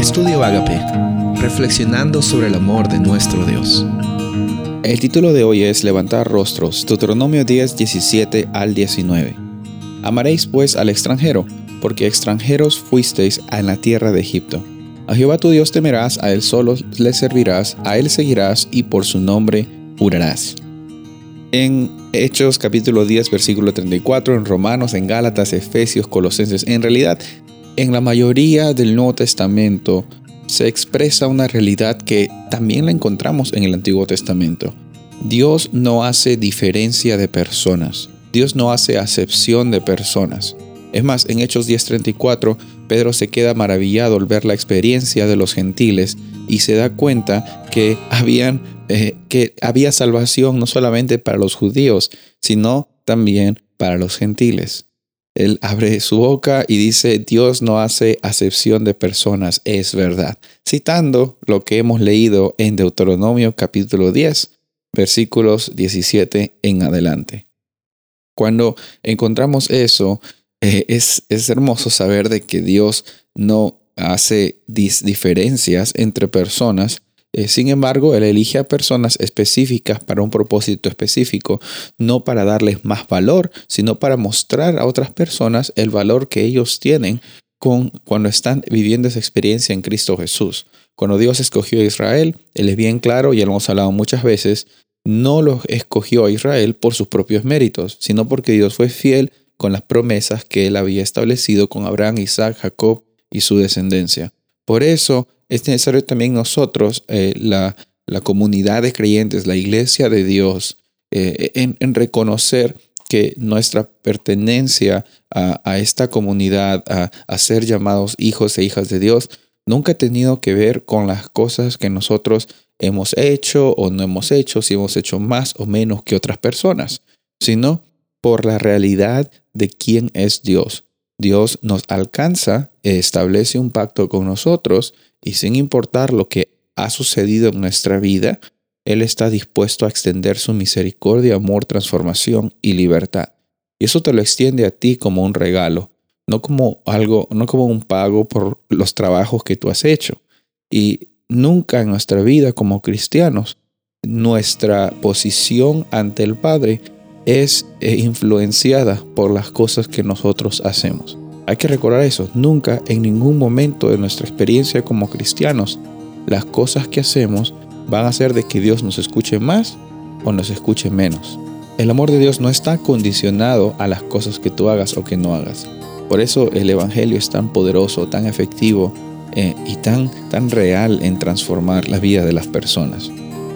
Estudio Agape, reflexionando sobre el amor de nuestro Dios. El título de hoy es Levantar rostros, Deuteronomio 10, 17 al 19. Amaréis pues al extranjero, porque extranjeros fuisteis en la tierra de Egipto. A Jehová tu Dios temerás, a él solo le servirás, a él seguirás y por su nombre jurarás. En Hechos capítulo 10 versículo 34, en Romanos, en Gálatas, Efesios, Colosenses, en realidad en la mayoría del Nuevo Testamento se expresa una realidad que también la encontramos en el Antiguo Testamento. Dios no hace diferencia de personas. Dios no hace acepción de personas. Es más, en Hechos 10:34, Pedro se queda maravillado al ver la experiencia de los gentiles y se da cuenta que, eh, que había salvación no solamente para los judíos, sino también para los gentiles. Él abre su boca y dice, Dios no hace acepción de personas, es verdad, citando lo que hemos leído en Deuteronomio capítulo 10, versículos 17 en adelante. Cuando encontramos eso, eh, es, es hermoso saber de que Dios no hace diferencias entre personas, eh, sin embargo, Él elige a personas específicas para un propósito específico, no para darles más valor, sino para mostrar a otras personas el valor que ellos tienen con, cuando están viviendo esa experiencia en Cristo Jesús. Cuando Dios escogió a Israel, Él es bien claro, ya lo hemos hablado muchas veces, no lo escogió a Israel por sus propios méritos, sino porque Dios fue fiel con las promesas que Él había establecido con Abraham, Isaac, Jacob y su descendencia. Por eso es necesario también nosotros, eh, la, comunidad de creyentes, la iglesia de Dios, eh, en, reconocer que nuestra pertenencia a, esta comunidad, a, ser llamados hijos e hijas de Dios, nunca ha tenido que ver con las cosas que nosotros hemos hecho o no hemos hecho, si hemos hecho más o menos que otras personas, sino por la realidad de quién es Dios. Dios nos alcanza, establece un pacto con nosotros y sin importar lo que ha sucedido en nuestra vida, Él está dispuesto a extender su misericordia, amor, transformación y libertad. Y eso te lo extiende a ti como un regalo, no como algo, no como un pago por los trabajos que tú has hecho. Y nunca en nuestra vida como cristianos, nuestra posición ante el Padre es eh, influenciada por las cosas que nosotros hacemos. Hay que recordar eso, nunca en ningún momento de nuestra experiencia como cristianos, las cosas que hacemos van a ser de que Dios nos escuche más o nos escuche menos. El amor de Dios no está condicionado a las cosas que tú hagas o que no hagas. Por eso el Evangelio es tan poderoso, tan efectivo eh, y tan, tan real en transformar la vida de las personas.